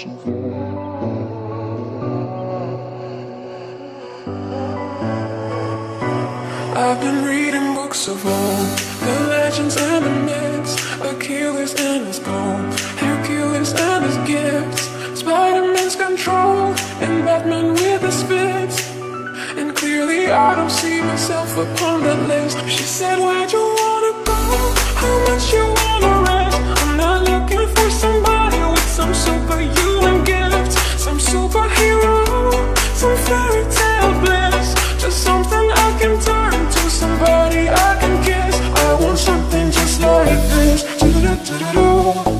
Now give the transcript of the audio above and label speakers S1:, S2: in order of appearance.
S1: passion for. I've been reading books of old, the legends and the myths, Achilles and his gold, Hercules and his gifts, Spider-Man's control, and Batman with his fists. And clearly I don't see myself upon that list. She said, Where'd you wanna go? How much you Do-do-do-do-do,